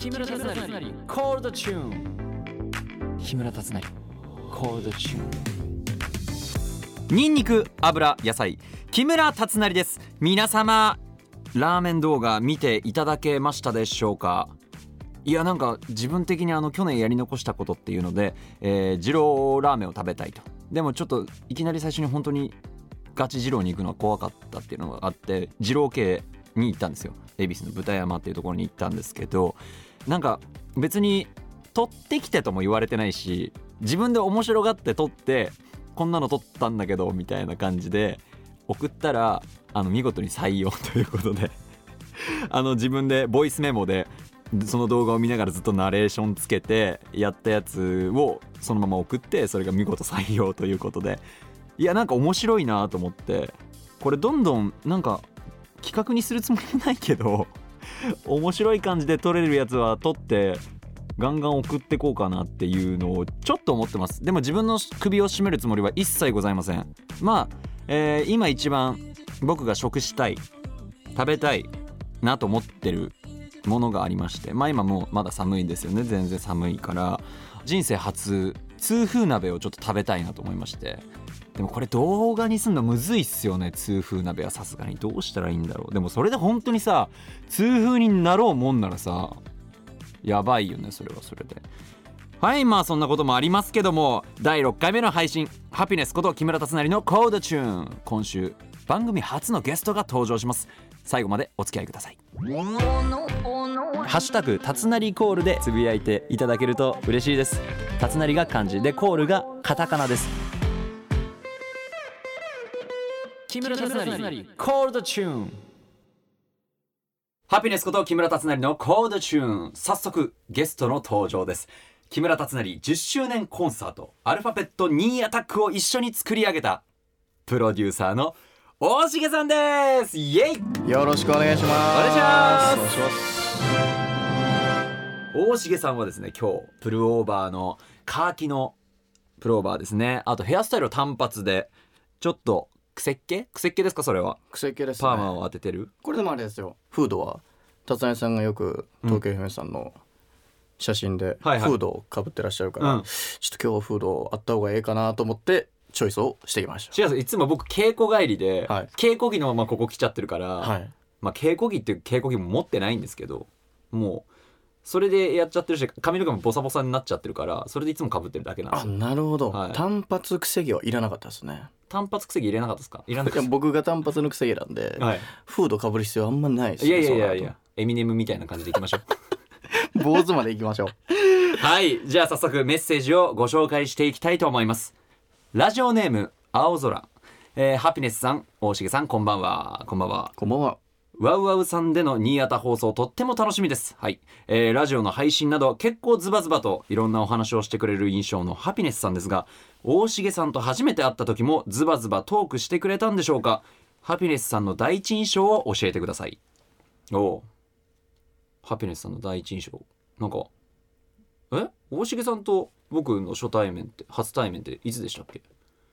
木村達成。コールドチューン木村達成。コールドチューンニンニク油野菜。木村達成です。皆様ラーメン動画見ていただけましたでしょうか？いやなんか自分的にあの去年やり残したことっていうので、えー、二郎ラーメンを食べたいと。でもちょっといきなり最初に本当にガチ二郎に行くのは怖かったっていうのがあって二郎系に行ったんですよ。恵比寿の豚山っていうところに行ったんですけどなんか別に取ってきてとも言われてないし自分で面白がって撮ってこんなの撮ったんだけどみたいな感じで送ったらあの見事に採用ということで あの自分でボイスメモでその動画を見ながらずっとナレーションつけてやったやつをそのまま送ってそれが見事採用ということでいやなんか面白いなと思ってこれどんどんなんか企画にするつもりないけど面白い感じで撮れるやつは撮ってガンガン送ってこうかなっていうのをちょっと思ってます。でも自分の首を絞めるつもりは一切ございません。まあ、えー、今一番僕が食したい食べたいなと思ってるものがありましてまあ今もうまだ寒いんですよね。全然寒いから。人生初痛風鍋をちょっと食べたいなと思いまして。でもこれ動画にすんのむずいっすよね。痛風鍋は。さすがに。どうしたらいいんだろう。でもそれで本当にさ痛風になろうもんならさやばいよね。それは。それで。はいまあそんなこともありますけども第6回目の配信ハピネスこと木村達成のコードチューン。今週番組初のゲストが登場します。最後までお付き合いください。ハッシュタグたつなりコールでつぶやいていただけると嬉しいです。たつなりが漢字でコールがカタカナです木村達成コールドチューンハピネスこと木村達成のコールドチューン早速ゲストの登場です。木村達成10周年コンサート。アルファベット2アタックを一緒に作り上げた。プロデューサーの大重さんです。イエイ。よろしくお願いします。お願いします。大重さんはですね今日プルオーバーのカーキのプルオーバーですね。あとヘアスタイルを単発でちょっと癖っ気癖っ気ですか？それは。癖っ気です、ね、パーマを当ててる？これでもあれですよ。フードは達成さんがよく東京 FM さんの写真でフードをかぶってらっしゃるから、はいはい、ちょっと今日フードあった方がええかなと思ってチョイスをしてきました。違ういつも僕稽古帰りで、はい、稽古着のままここ来ちゃってるから、はい、まあ稽古着っていう稽古着も持ってないんですけどもうそれでやっちゃってるし髪の毛もボサボサになっちゃってるからそれでいつもかぶってるだけなんですあなるほど、はい、単発癖毛はいらなかったですね。単発癖毛入れなかったですか？いらなかった僕が単発の癖毛なんで、はい、フードかぶる必要あんまないです、ね、いやいやいやいやエミネムみたいな感じでいきましょう。坊主までいきましょう。はいじゃあ早速メッセージをご紹介していきたいと思います。ラジオネーム青空、えー、ハピネスさん大重さんこんばんは。こんばんは。こんばんはワウワウさんでの新潟放送とっても楽しみです。はい、えー、ラジオの配信など結構ズバズバといろんなお話をしてくれる印象のハピネスさんですが、大重さんと初めて会った時もズバズバトークしてくれたんでしょうか？ハピネスさんの第一印象を教えてください。おおハピネスさんの第一印象。なんか、え？大重さんと僕の初対面って初対面っていつでしたっけ？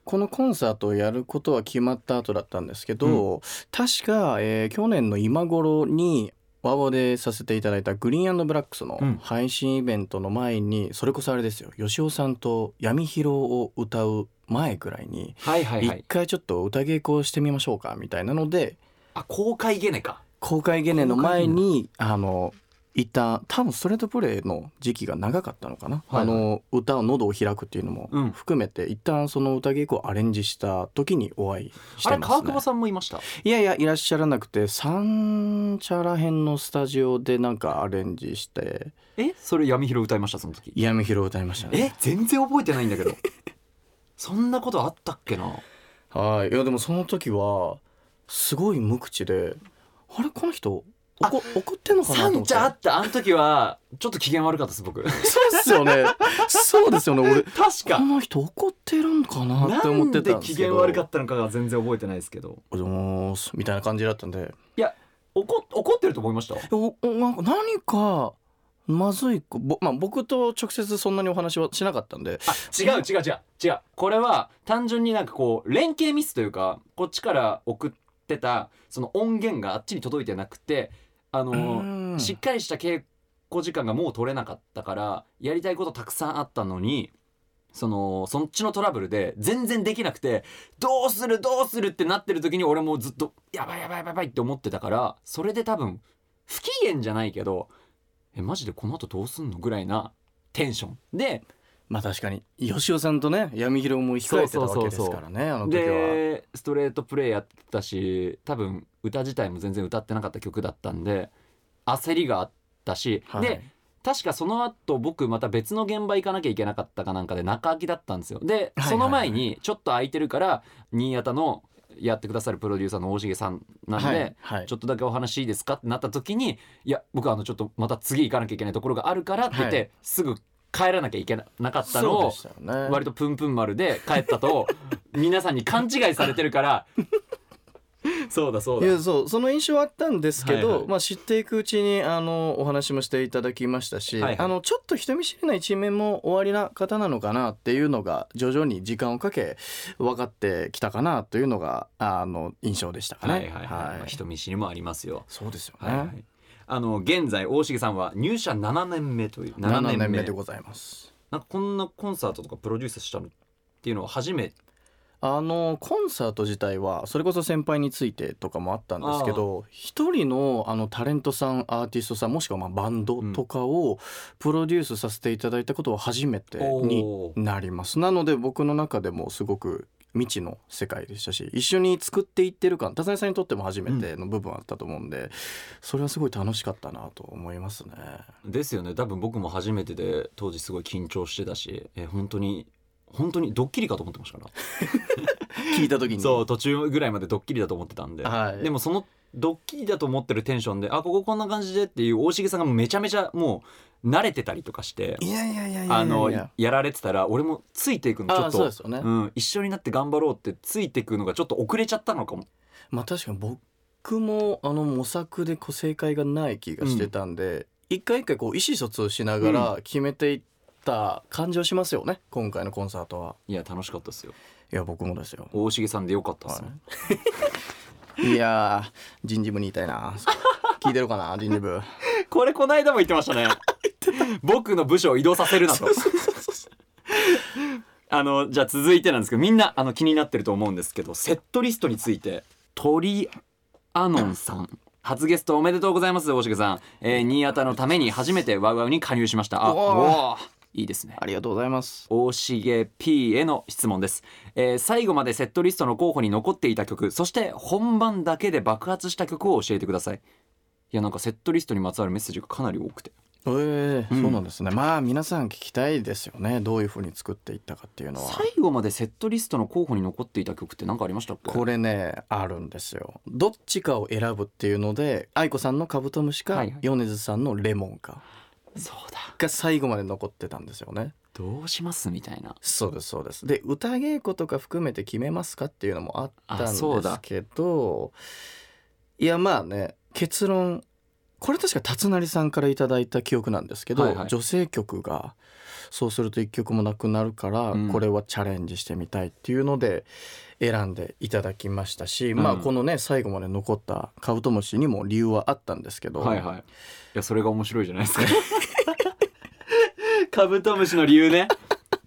このコンサートをやることは決まった後だったんですけど、うん、確か、えー、去年の今頃にワーでさせていただいたグリーンブラックスの配信イベントの前に、うん、それこそあれですよ。吉尾さんと闇広を歌う前くらいに一回ちょっと歌稽古をしてみましょうかみたいなのであ公開ゲネか。公開ゲネの前にあの一旦多分ストレートプレーの時期が長かったのかな、はい、あの歌を喉を開くっていうのも含めて、うん、一旦その歌稽古をアレンジした時にお会いしてます、ね、あれ川久保さんもいました？いやいやいらっしゃらなくて三茶らへんのスタジオでなんかアレンジして。え？それ闇広歌いましたその時。闇広歌いましたね。え？全然覚えてないんだけど。そんなことあったっけな？はい。いやでもその時はすごい無口であれ？この人怒怒ってんのかなと思って。あったあの時はちょっと機嫌悪かったです僕。そうっすよね。そうですよね。俺確か。この人怒ってるんかなって思ってたんですけど。機嫌悪かったのかが全然覚えてないですけど「おはようございます」みたいな感じだったんで。いや怒怒ってると思いました？おなんか何かまずいぼ、まあ、僕と直接そんなにお話はしなかったんで。違う違う違う違う。これは単純になんかこう連携ミスというかこっちから送ってたその音源があっちに届いてなくてあのしっかりした稽個時間がもう取れなかったからやりたいことたくさんあったのにそのそっちのトラブルで全然できなくてどうするどうするってなってる時に俺もずっとやばいやばいやばいやばいって思ってたからそれで多分不機嫌じゃないけどえマジでこの後どうすんのぐらいなテンション。でまあ確かに吉尾さんとね闇広も控えてたわけですからねあの時は。でストレートプレイやってたし多分歌自体も全然歌ってなかった曲だったんで焦りがあったし、はい。で確かその後僕また別の現場行かなきゃいけなかったかなんかで中空きだったんですよ。でその前にちょっと空いてるから新潟のやってくださるプロデューサーの大重さんなんで、はいはい。ちょっとだけお話いいですかってなった時にいや僕はあのちょっとまた次行かなきゃいけないところがあるからって言って、はい。すぐ帰らなきゃいけなかったのを。割とプンプン丸で帰ったと 皆さんに勘違いされてるからそうだそうだいやそうその印象はあったんですけど、はいはいまあ、知っていくうちにあのお話もしていただきましたし、はいはいあのちょっと人見知りな一面もおありな方なのかなっていうのが徐々に時間をかけ分かってきたかなというのがあの印象でしたかね。はいはい人見知りもありますよ。そうですよね。はいはい、あの現在大重さんは入社7年目という7 7年年目目でございます。なんかこんなコンサートとかプロデュースしたのっていうのは初め？てあのコンサート自体はそれこそ先輩についてとかもあったんですけど一人のあのタレントさんアーティストさんもしくはまあバンドとかをプロデュースさせていただいたことは初めてになります。なので僕の中でもすごく未知の世界でしたし一緒に作っていってる感田さんにとっても初めての部分あったと思うんで、それはすごい楽しかったなと思いますね。ですよね。多分僕も初めてで当時すごい緊張してたしえ本当に本当にドッキリかと思ってましたから。聞いた時に。そう途中ぐらいまでドッキリだと思ってたんで、はい。でもそのドッキリだと思ってるテンションであこここんな感じでっていう大重さんがめちゃめちゃもう慣れてたりとかしていやいやいやいやあのやられてたら俺もついていくのちょあっと。そうですよね。うん、一緒になって頑張ろうってついていくのがちょっと遅れちゃったのかも。まあ確かに僕もあの模索でこう正解がない気がしてたんで、一回一回こう意思疎通しながら決めていった感じはしますよね今回のコンサートは。いや楽しかったですよ。いや僕もですよ。大重さんでよかったっすね、いやー人事部にいたいな。聞いてるかな人事部。これこの間も言ってましたね僕の部署を移動させるなと。あのじゃあ続いてなんですけどみんなあの気になってると思うんですけどセットリストについて鳥アノンさん。初ゲストおめでとうございます大重さん、えー、新潟のために初めてワウワウに加入しました。あおー。おー。いいですね。ありがとうございます。大重 P への質問です、えー最後までセットリストの候補に残っていた曲そして本番だけで爆発した曲を教えてください。いやなんかセットリストにまつわるメッセージがかなり多くてえー。うん。そうなんですね。まあ皆さん聞きたいですよね。どういうふうに作っていったかっていうのは。最後までセットリストの候補に残っていた曲って何かありましたっけ？これねあるんですよ。どっちかを選ぶっていうので愛子さんのカブトムシか、はいはい。米津さんのレモンかそうだ。が最後まで残ってたんですよね。どうしますみたいな。そうですそうです。で歌稽古とか含めて決めますかっていうのもあったんですけどいやまあね結論これ確か達成さんからいただいた記憶なんですけど、はいはい。女性曲がそうすると一曲もなくなるから、うん。これはチャレンジしてみたいっていうので選んでいただきましたし、ん。まあこのね最後まで残ったカブトムシにも理由はあったんですけど、はいはい。いやそれが面白いじゃないですか。カブトムシの理由ね。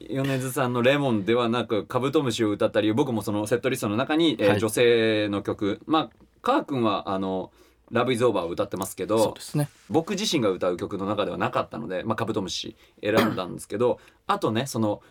米津さんの「レモン」ではなくカブトムシを歌った理由僕もそのセットリストの中に、えーはい。女性の曲。まあカー君はあの「ラブイズオーバーを歌ってますけそうどですね。僕自身が歌う曲の中ではなかったので、まあ、カブトムシ選んだんですけど あとねその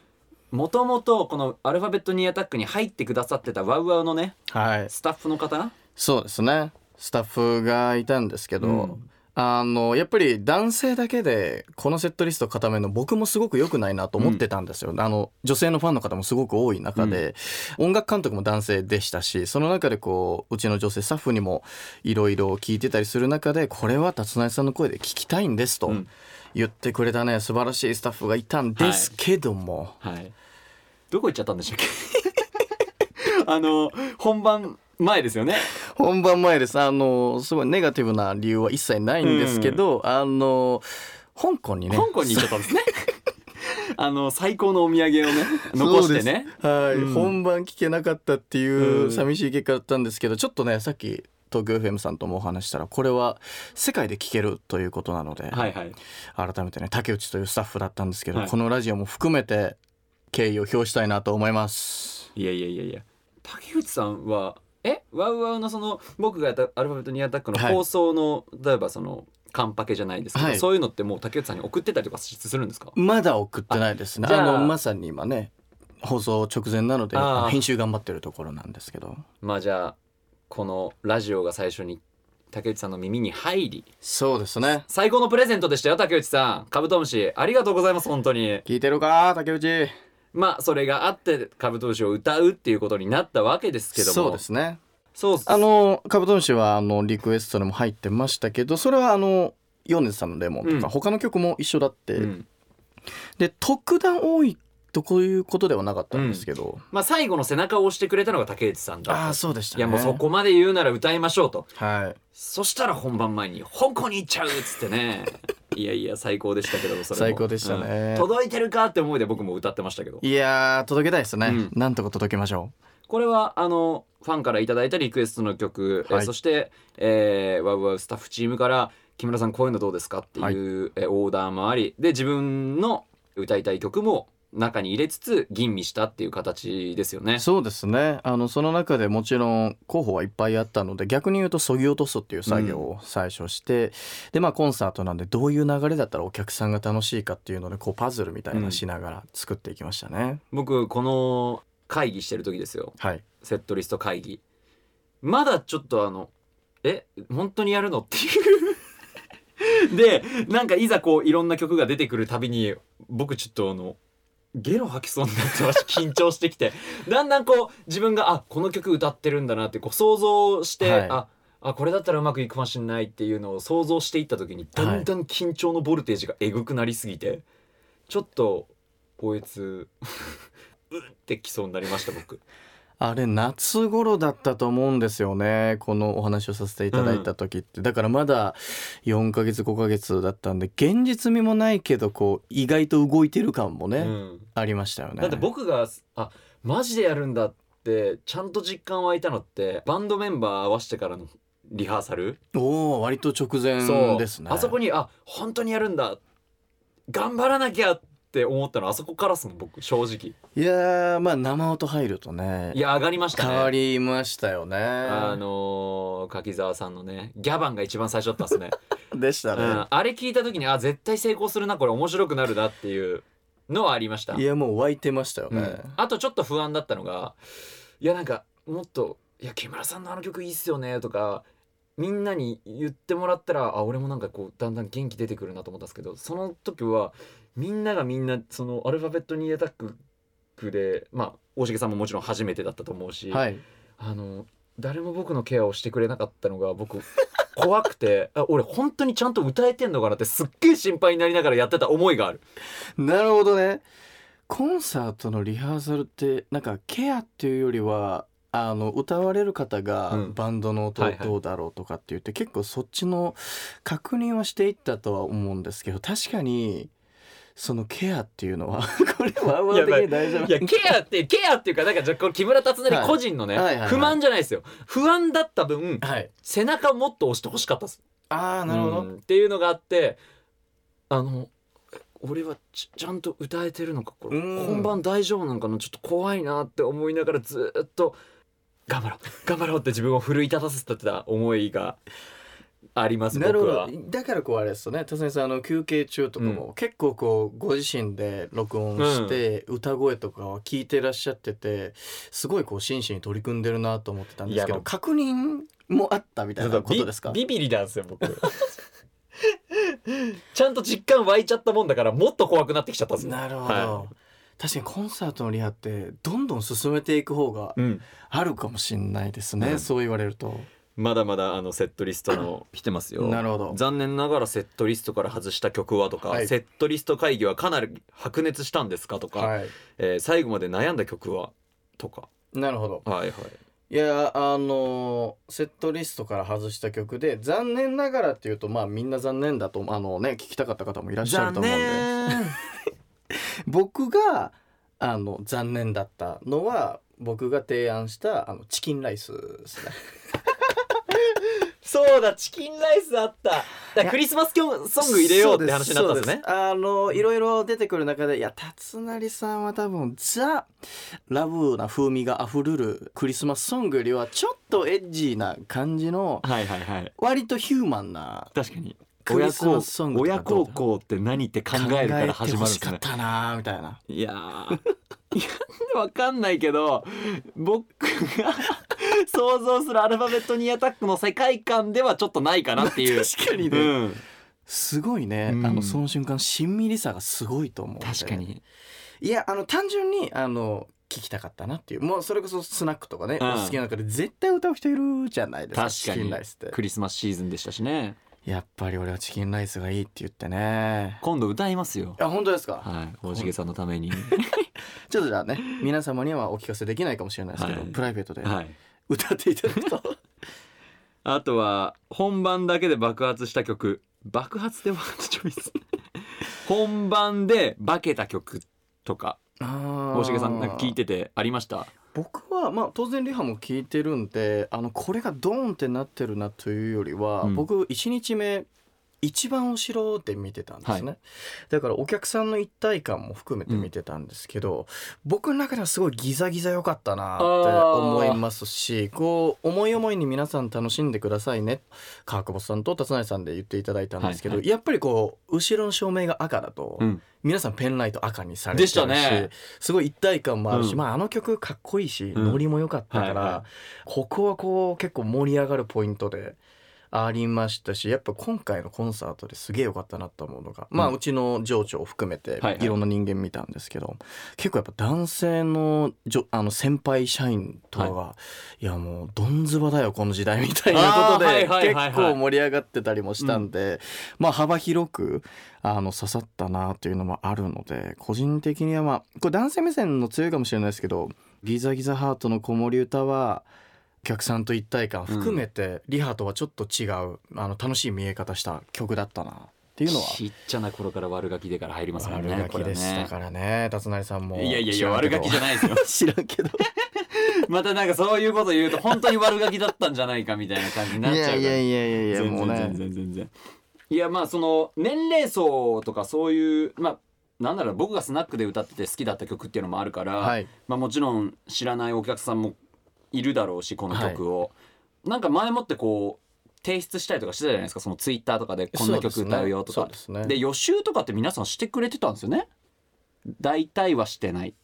もともとこのアルファベットニーアタックに入ってくださってたワウワウのねはい。スタッフの方？そうですね。スタッフがいたんですけど、うんあのやっぱり男性だけでこのセットリスト固めるの僕もすごく良くないなと思ってたんですよ、あの女性のファンの方もすごく多い中で、音楽監督も男性でしたしその中でこううちの女性スタッフにもいろいろ聞いてたりする中でこれは達成さんの声で聞きたいんですとうん。言ってくれたね素晴らしいスタッフがいたんですけども、はい。どこ行っちゃったんでしたっけ？あの本番前ですよね本番前ですあのすごいネガティブな理由は一切ないんですけど、あの香港にね。香港に行っちゃったんですね。あの最高のお土産をね残してね。はい、うん。本番聞けなかったっていううん。寂しい結果だったんですけどちょっとねさっき東京 FM さんともお話したらこれは世界で聴けるということなので、はいはい。改めてね竹内というスタッフだったんですけど、はい。このラジオも含めて敬意を表したいなと思います。いやいやいやいや竹内さんはえ？ワウワウのその僕がやったアルファベットニアタックのはい。放送の、例えばそのカンパケじゃないですけど、はい。そういうのってもう竹内さんに送ってたりとかするんですか？まだ送ってないです。ねあのまさに今ね放送直前なので編集頑張ってるところなんですけど。まあじゃあこのラジオが最初に竹内さんの耳に入りそうですね。最高のプレゼントでしたよ竹内さん。カブトムシありがとうございます本当に。聞いてるか竹内まあそれがあってカブトムシを歌うっていうことになったわけですけども。そうですね。そうあのカブトムシはあのリクエストでも入ってましたけどそれはあの米津さんのレモンとか、うん。他の曲も一緒だって、うん。で特段多いとこういうことではなかったんですけど、まあ最後の背中を押してくれたのが竹内さんだああそうでしたね。いやもうそこまで言うなら歌いましょうと。はい。そしたら本番前に香港に行っちゃうっつってねいやいや最高でしたけどそれも。最高でしたね。うん。届いてるかって思いで僕も歌ってましたけど。いやー届けたいですね、うん。なんとか届けましょこれはあのファンからいただいたリクエストの曲、えはい。そして、えー、ワウワウスタッフチームから木村さんこういうのどうですかっていう、えオーダーもありで自分の歌いたい曲も中に入れつつ吟味したっていう形ですよね。う。そうですね。あのその中でもちろん候補はいっぱいあったので逆に言うとそぎ落とすっていう作業を最初して、でまあコンサートなんでどういう流れだったらお客さんが楽しいかっていうのでこうパズルみたいなしながら作っていきましたね、僕この会議してる時ですよ。はい。セットリスト会議。まだちょっとあのえ本当にやるのっていう。でなんかいざこういろんな曲が出てくるたびに僕ちょっとあのゲロ吐きそうになってました緊張してきて だんだんこう自分があこの曲歌ってるんだなってこう想像して、はいああこれだったらうまくいくかもしれないっていうのを想像していった時にだんだん緊張のボルテージがえぐくなりすぎて、ちょっとこいつ うってきそうになりました僕。あれ夏頃だったと思うんですよね。このお話をさせていただいた時って、だからまだ4ヶ月5ヶ月だったんで現実味もないけどこう意外と動いてる感もね、うん。ありましたよね。だって僕があマジでやるんだってちゃんと実感湧いたのってバンドメンバー合わせてからのリハーサル、おお割と直前ですね。あそこにあ本当にやるんだ。頑張らなきゃって思ったのあそこからっすもん僕正直。いやーまあ生音入るとねいや上がりましたね。変わりましたよね。あのー柿澤さんのねギャバンが一番最初だったっすね、でしたね、うん、あれ聞いた時にあ絶対成功するなこれ面白くなるなっていうのはありました。いやもう湧いてましたよね、うん。あとちょっと不安だったのがいやなんかもっと「いや木村さんのあの曲いいっすよね」とかみんなに言ってもらったらあ俺もなんかこうだんだん元気出てくるなと思ったんですけどその時はみんながみんなそのアルファベットニーアタックでまあ大重さんももちろん初めてだったと思うし、はい。あの誰も僕のケアをしてくれなかったのが僕怖くて あ俺本当にちゃんと歌えてんのかなってすっげえ心配になりながらやってた思いがある。なるほどね。コンサートのリハーサルってなんかケアっていうよりはあの歌われる方がうん。バンドの音どうだろうとかって言って、結構そっちの確認はしていったとは思うんですけど確かにそのケアっていうのは これはワー的に大丈夫い。やケアってケアっていうかなんかじゃあこれ木村達成個人のね、はいはいはい。はい不満じゃないですよ。不安だった分はい。背中をもっと押してほしかったです。ああなるほど、うん。っていうのがあってあのえ俺はちちゃんと歌えてるのかこれ。うん。本番大丈夫なのかな？ちょっと怖いなって思いながらずっと頑張ろう。頑張ろうって自分を奮い立たせてた思いがありますなるほど。だからこうあれですよね。辰巳さんあの休憩中とかも、結構こうご自身で録音して、歌声とかを聞いてらっしゃっててすごいこう真摯に取り組んでるなと思ってたんですけど確認もあったみたいなことですか？ビビビリなんですよ僕。ちゃんと実感湧いちゃったもんだからもっと怖くなってきちゃったんですよ。なるほど、は確かにコンサートのリハってどんどん進めていく方がうん、あるかもしれないですね、うん。そう言われるとまだまだあのセットリストの 来てますよ。なるほど。残念ながらセットリストから外した曲はとか、はい。セットリスト会議はかなり白熱したんですかとか、はい。えー最後まで悩んだ曲はとか。なるほど。はいはい。いやあのセットリストから外した曲で残念ながらっていうとまあみんな残念だとあのね聞きたかった方もいらっしゃると思うんで。僕があの残念だったのは僕が提案したあのチキンライスですねそうだチキンライスあった。だクリスマスソング入れようって話になったんですね。あのいろいろ出てくる中でいや達成さんは多分ザラブな風味があふれるクリスマスソングよりはちょっとエッジーな感じのはいはいはい。割とヒューマンな確かに。クリスマスソングとか親孝行って何って考えるから始まるんですね。かったなみたいな。いやー。いやわかんないけど僕が 想像するアルファベットニーアタックの世界観ではちょっとないかなっていう。確かにね。うん、すごいね、うん。あのその瞬間しんみりさがすごいと思う確かに。いやあの単純にあの聞きたかったなっていう。もうそれこそスナックとかね、うん。お好きな中で絶対歌う人いるじゃないですか確かチキンにライスって。クリスマスシーズンでしたしね。やっぱり俺はチキンライスがいいって言ってね。今度歌いますよ。あ本当ですか、はい。大重さんのために。ちょっとじゃあね皆様にはお聞かせできないかもしれないですけど、はい。プライベートではい歌っていただくと。あとは本番だけで爆発した曲。爆発でワードチョイス。本番で化けた曲とか。大大重さんなんか聞いててありました？僕はまあ当然リハも聞いてるんであのこれがドーンってなってるなというよりは、うん僕1日目一番後ろで見てたんですね、だからお客さんの一体感も含めて見てたんですけど、僕の中ではすごいギザギザ良かったなって思いますしこう思い思いに皆さん楽しんでくださいね。川久保さんと達成さんで言っていただいたんですけど、はいやっぱりこう後ろの照明が赤だと、うん。皆さんペンライト赤にされてるしね。すごい一体感もあるし、うん。まああの曲かっこいいし、うん。ノリも良かったから、はいはここはこう結構盛り上がるポイントでありましたしやっぱ今回のコンサートですげえ良かったなと思うのが、まあうんうちの情緒を含めてはいはい。いろんな人間見たんですけど、結構やっぱ男性のじょあの先輩社員とかが、い、やもうどんずばだよこの時代みたいなことではいはいはい結構盛り上がってたりもしたんで、まあ幅広くあの刺さったなというのもあるので個人的にはまあこれ男性目線の強いかもしれないですけど「ギザギザハートの子守歌」はお客さんと一体感含めて、リハとはちょっと違うあの楽しい見え方した曲だったなっていうのは。ちっちゃな頃から悪ガキでから入りますもんね悪ガキでしたからね達成さんもいやいやいや悪ガキじゃないですよ。知らんけど。またなんかそういうこと言うと本当に悪ガキだったんじゃないかみたいな感じになっちゃうから。いやいやいやいやいや全然もうね。全然全然。いやまあその年齢層とかそういうまあなんだろう僕がスナックで歌ってて好きだった曲っていうのもあるから、はい。まあ、もちろん知らないお客さんもいるだろうしこの曲を、なんか前もってこう提出したりとかしてたじゃないですかそのツイッターとかでこんな曲歌うよとか。ですね。で予習とかって皆さんしてくれてたんですよね？大体はしてない。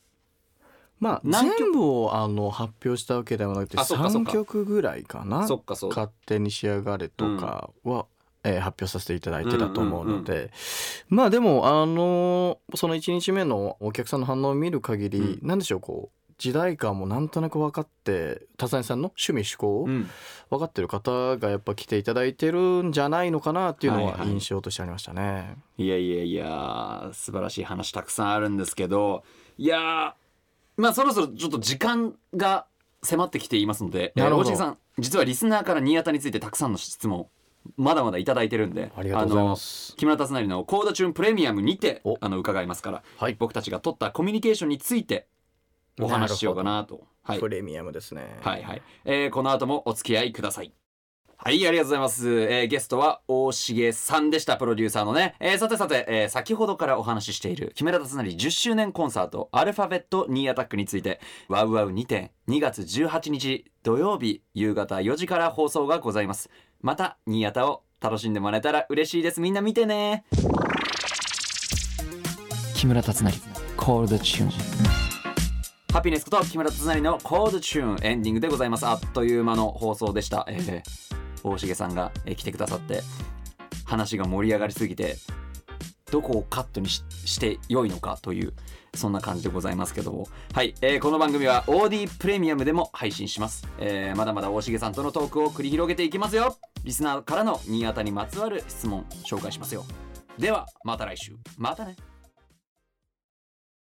まあ全部をあの発表したわけではなくて3あそっかそっか。曲ぐらいかな？そっかそう勝手に仕上がれとかは、えー発表させていただいてたと思うので、まあでもあのーその1日目のお客さんの反応を見る限り、うん。なんでしょうこう時代感もなんとなく分かって田谷さんの趣味趣向をうん。分かってる方がやっぱ来ていただいてるんじゃないのかなっていうのはいはい。は印象としてありましたね。いやいやいや素晴らしい話たくさんあるんですけどいやーまあそろそろちょっと時間が迫ってきていますので大重さん実はリスナーから新潟についてたくさんの質問まだまだいただいてるんでありがとうございます。木村達成のコードチューンプレミアムにてお。あの伺いますから、はい。僕たちが取ったコミュニケーションについてお話ししようかなと。はい。プレミアムですね。はいはい、えーこの後もお付き合いください。はいありがとうございます、えーゲストは大重さんでしたプロデューサーのね、えーさてさて、えー先ほどからお話ししている木村達成10周年コンサートアルファベットニーアタックについてワウワウ2点2月18日土曜日夕方4時から放送がございます。またニーアタを楽しんでもらえたら嬉しいです。みんな見てね。木村達成コールドチューンハピネスこと木村達成のコードチューンエンディングでございます。あっという間の放送でした、えー大重さんが、えー来てくださって話が盛り上がりすぎてどこをカットにしして良いのかというそんな感じでございますけども。はい、えーこの番組は OD プレミアムでも配信します、えーまだまだ大重さんとのトークを繰り広げていきますよ。リスナーからの新潟にまつわる質問紹介しますよ。ではまた来週。またね。